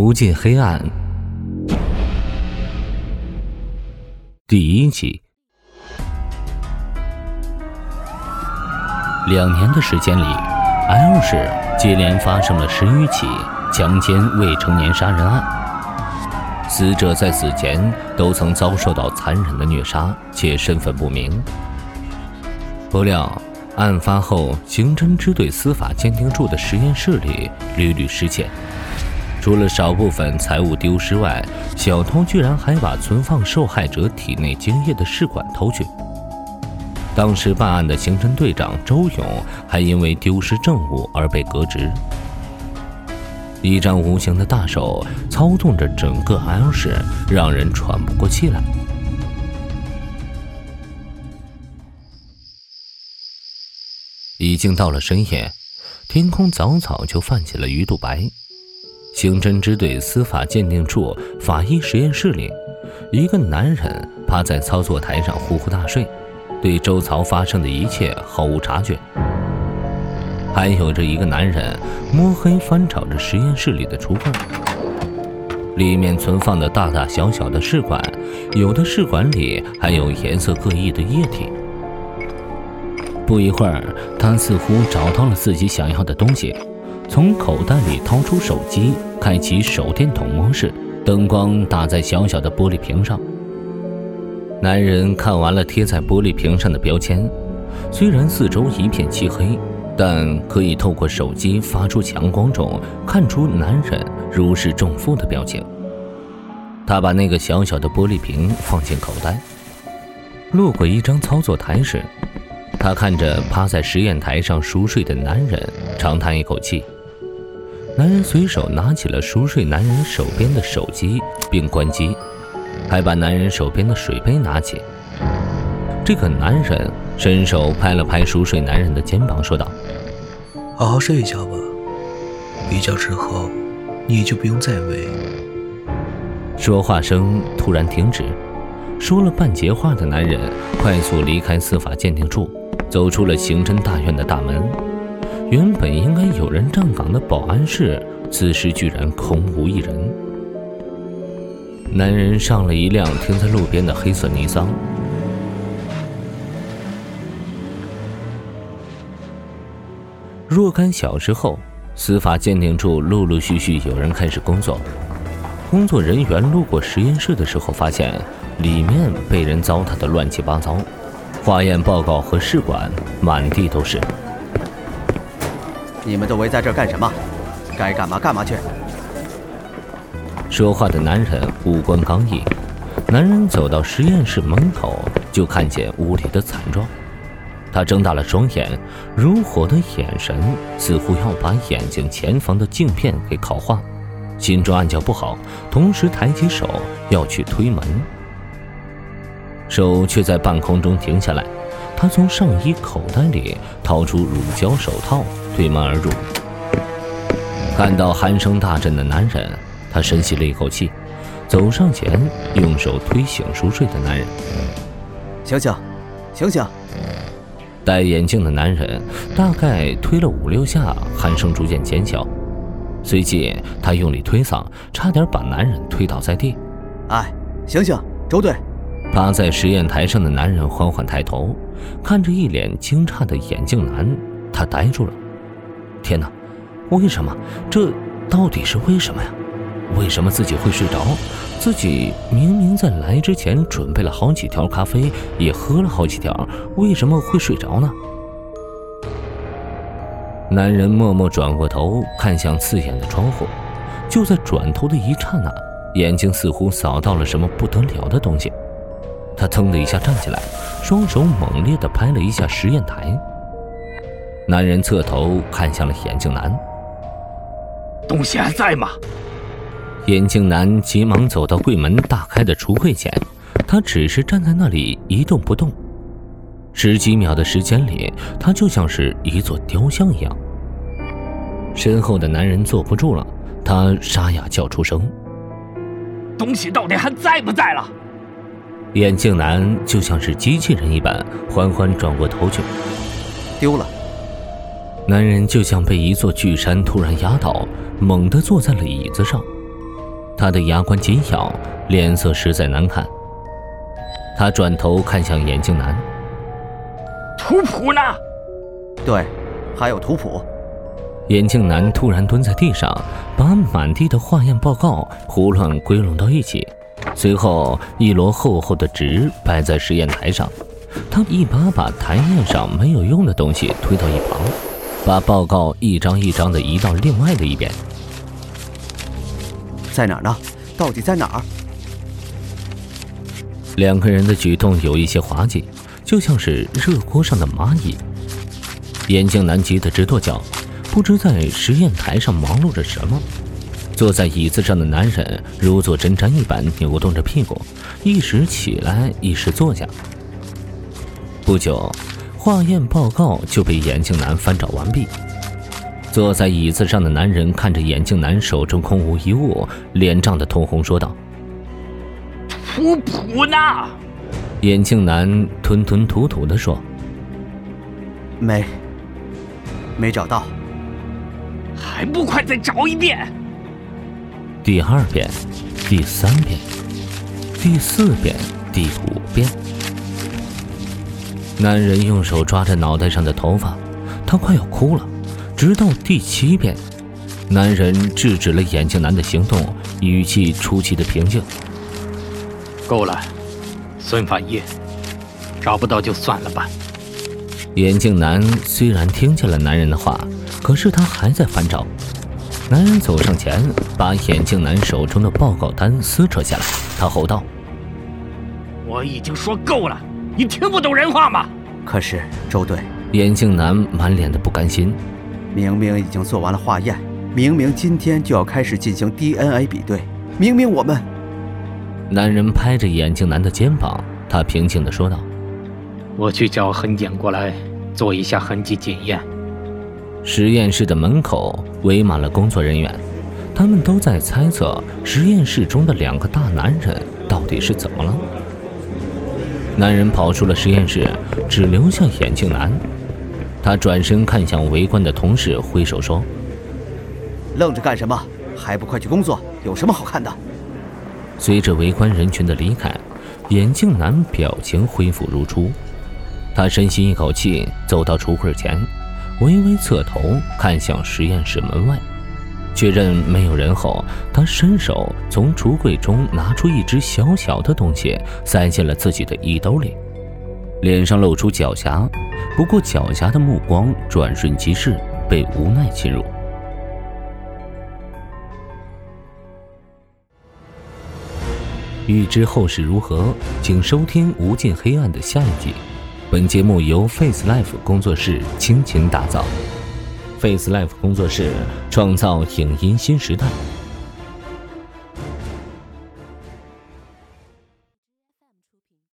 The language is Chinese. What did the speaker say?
无尽黑暗，第一集。两年的时间里，L 市接连发生了十余起强奸未成年杀人案，死者在死前都曾遭受到残忍的虐杀，且身份不明。不料，案发后，刑侦支队司法鉴定处的实验室里屡屡失窃。除了少部分财物丢失外，小偷居然还把存放受害者体内精液的试管偷去。当时办案的刑侦队长周勇还因为丢失证物而被革职。一张无形的大手操纵着整个 L 市，让人喘不过气来。已经到了深夜，天空早早就泛起了鱼肚白。刑侦支队司法鉴定处法医实验室里，一个男人趴在操作台上呼呼大睡，对周遭发生的一切毫无察觉。还有着一个男人摸黑翻找着实验室里的橱柜，里面存放的大大小小的试管，有的试管里还有颜色各异的液体。不一会儿，他似乎找到了自己想要的东西。从口袋里掏出手机，开启手电筒模式，灯光打在小小的玻璃瓶上。男人看完了贴在玻璃瓶上的标签，虽然四周一片漆黑，但可以透过手机发出强光中看出男人如释重负的表情。他把那个小小的玻璃瓶放进口袋，路过一张操作台时，他看着趴在实验台上熟睡的男人，长叹一口气。男人随手拿起了熟睡男人手边的手机，并关机，还把男人手边的水杯拿起。这个男人伸手拍了拍熟睡男人的肩膀，说道：“好好睡一觉吧，一觉之后你就不用再喂。”说话声突然停止，说了半截话的男人快速离开司法鉴定处，走出了刑侦大院的大门。原本应该有人站岗的保安室，此时居然空无一人。男人上了一辆停在路边的黑色尼桑。若干小时后，司法鉴定处陆陆续续有人开始工作。工作人员路过实验室的时候，发现里面被人糟蹋的乱七八糟，化验报告和试管满地都是。你们都围在这儿干什么？该干嘛干嘛去。说话的男人五官刚毅。男人走到实验室门口，就看见屋里的惨状。他睁大了双眼，如火的眼神似乎要把眼睛前方的镜片给烤化。心中暗叫不好，同时抬起手要去推门，手却在半空中停下来。他从上衣口袋里掏出乳胶手套，推门而入。看到鼾声大震的男人，他深吸了一口气，走上前，用手推醒熟睡的男人：“醒醒，醒醒！”戴眼镜的男人大概推了五六下，鼾声逐渐减小。随即，他用力推搡，差点把男人推倒在地。“哎，醒醒，周队！”趴在实验台上的男人缓缓抬头，看着一脸惊诧的眼镜男，他呆住了。天哪，为什么？这到底是为什么呀？为什么自己会睡着？自己明明在来之前准备了好几条咖啡，也喝了好几条，为什么会睡着呢？男人默默转过头，看向刺眼的窗户。就在转头的一刹那，眼睛似乎扫到了什么不得了的东西。他噌的一下站起来，双手猛烈地拍了一下实验台。男人侧头看向了眼镜男：“东西还在吗？”眼镜男急忙走到柜门大开的橱柜前，他只是站在那里一动不动。十几秒的时间里，他就像是一座雕像一样。身后的男人坐不住了，他沙哑叫出声：“东西到底还在不在了？”眼镜男就像是机器人一般，缓缓转过头去。丢了。男人就像被一座巨山突然压倒，猛地坐在了椅子上。他的牙关紧咬，脸色实在难看。他转头看向眼镜男：“图谱呢？”“对，还有图谱。”眼镜男突然蹲在地上，把满地的化验报告胡乱归拢到一起，随后一摞厚厚的纸摆在实验台上。他一把把台面上没有用的东西推到一旁，把报告一张一张的移到另外的一边。在哪儿呢？到底在哪儿？两个人的举动有一些滑稽，就像是热锅上的蚂蚁。眼镜男急得直跺脚。不知在实验台上忙碌着什么，坐在椅子上的男人如坐针毡一般扭动着屁股，一时起来，一时坐下。不久，化验报告就被眼镜男翻找完毕。坐在椅子上的男人看着眼镜男手中空无一物，脸涨得通红，说道：“图谱呢？”眼镜男吞吞吐吐地说：“没，没找到。”还不快再找一遍！第二遍，第三遍，第四遍，第五遍。男人用手抓着脑袋上的头发，他快要哭了。直到第七遍，男人制止了眼镜男的行动，语气出奇的平静：“够了，孙法医，找不到就算了吧。”眼镜男虽然听见了男人的话。可是他还在翻找。男人走上前，把眼镜男手中的报告单撕扯下来。他吼道：“我已经说够了，你听不懂人话吗？”可是周队，眼镜男满脸的不甘心。明明已经做完了化验，明明今天就要开始进行 DNA 比对，明明我们……男人拍着眼镜男的肩膀，他平静的说道：“我去叫痕检过来做一下痕迹检验。”实验室的门口围满了工作人员，他们都在猜测实验室中的两个大男人到底是怎么了。男人跑出了实验室，只留下眼镜男。他转身看向围观的同事，挥手说：“愣着干什么？还不快去工作？有什么好看的？”随着围观人群的离开，眼镜男表情恢复如初。他深吸一口气，走到橱柜前。微微侧头看向实验室门外，确认没有人后，他伸手从橱柜中拿出一只小小的东西，塞进了自己的衣兜里，脸上露出狡黠。不过狡黠的目光转瞬即逝，被无奈侵入。欲知后事如何，请收听《无尽黑暗》的下一集。本节目由 Face Life 工作室倾情打造，Face Life 工作室创造影音新时代。